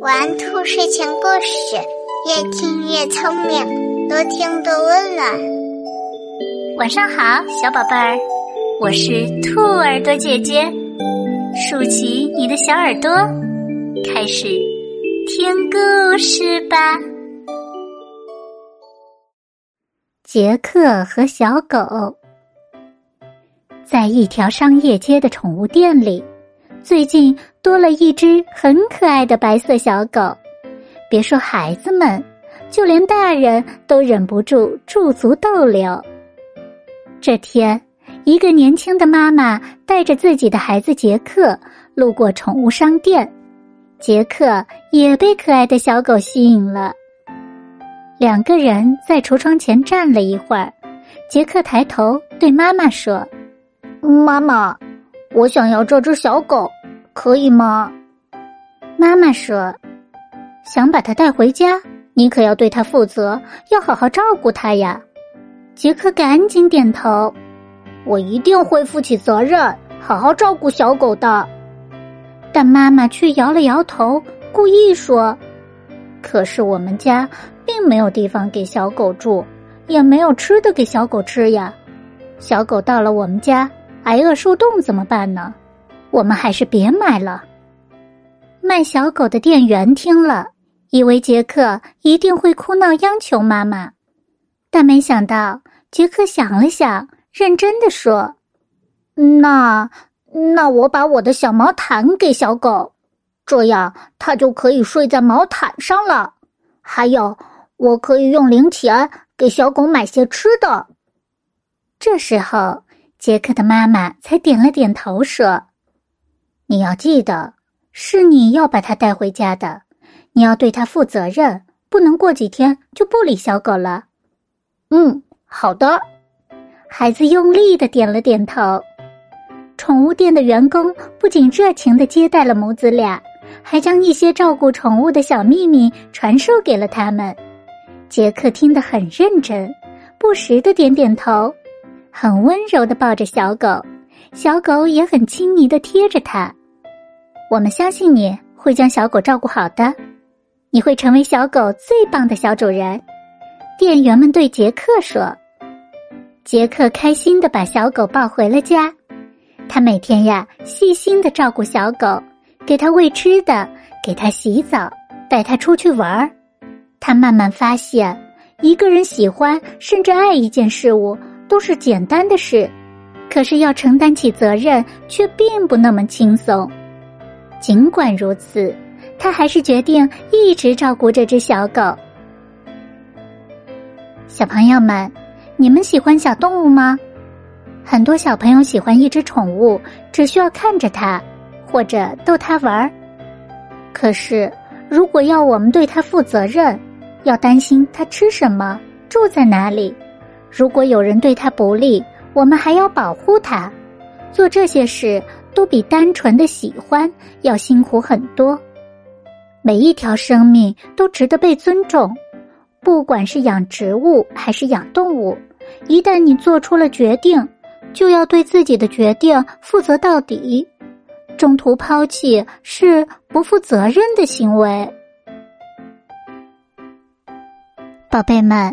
玩兔睡前故事，越听越聪明，多听多温暖。晚上好，小宝贝儿，我是兔耳朵姐姐，竖起你的小耳朵，开始听故事吧。杰克和小狗在一条商业街的宠物店里。最近多了一只很可爱的白色小狗，别说孩子们，就连大人都忍不住驻足逗留。这天，一个年轻的妈妈带着自己的孩子杰克路过宠物商店，杰克也被可爱的小狗吸引了。两个人在橱窗前站了一会儿，杰克抬头对妈妈说：“妈妈。”我想要这只小狗，可以吗？妈妈说：“想把它带回家，你可要对它负责，要好好照顾它呀。”杰克赶紧点头：“我一定会负起责任，好好照顾小狗的。”但妈妈却摇了摇头，故意说：“可是我们家并没有地方给小狗住，也没有吃的给小狗吃呀。小狗到了我们家。”挨饿受冻怎么办呢？我们还是别买了。卖小狗的店员听了，以为杰克一定会哭闹央求妈妈，但没想到杰克想了想，认真的说：“那那我把我的小毛毯给小狗，这样它就可以睡在毛毯上了。还有，我可以用零钱给小狗买些吃的。”这时候。杰克的妈妈才点了点头，说：“你要记得，是你要把它带回家的，你要对它负责任，不能过几天就不理小狗了。”“嗯，好的。”孩子用力的点了点头。宠物店的员工不仅热情的接待了母子俩，还将一些照顾宠物的小秘密传授给了他们。杰克听得很认真，不时的点点头。很温柔的抱着小狗，小狗也很亲昵的贴着它。我们相信你会将小狗照顾好的，你会成为小狗最棒的小主人。店员们对杰克说。杰克开心的把小狗抱回了家，他每天呀细心的照顾小狗，给它喂吃的，给它洗澡，带它出去玩儿。他慢慢发现，一个人喜欢甚至爱一件事物。都是简单的事，可是要承担起责任却并不那么轻松。尽管如此，他还是决定一直照顾这只小狗。小朋友们，你们喜欢小动物吗？很多小朋友喜欢一只宠物，只需要看着它，或者逗它玩儿。可是，如果要我们对它负责任，要担心它吃什么、住在哪里。如果有人对他不利，我们还要保护他。做这些事都比单纯的喜欢要辛苦很多。每一条生命都值得被尊重，不管是养植物还是养动物。一旦你做出了决定，就要对自己的决定负责到底。中途抛弃是不负责任的行为。宝贝们。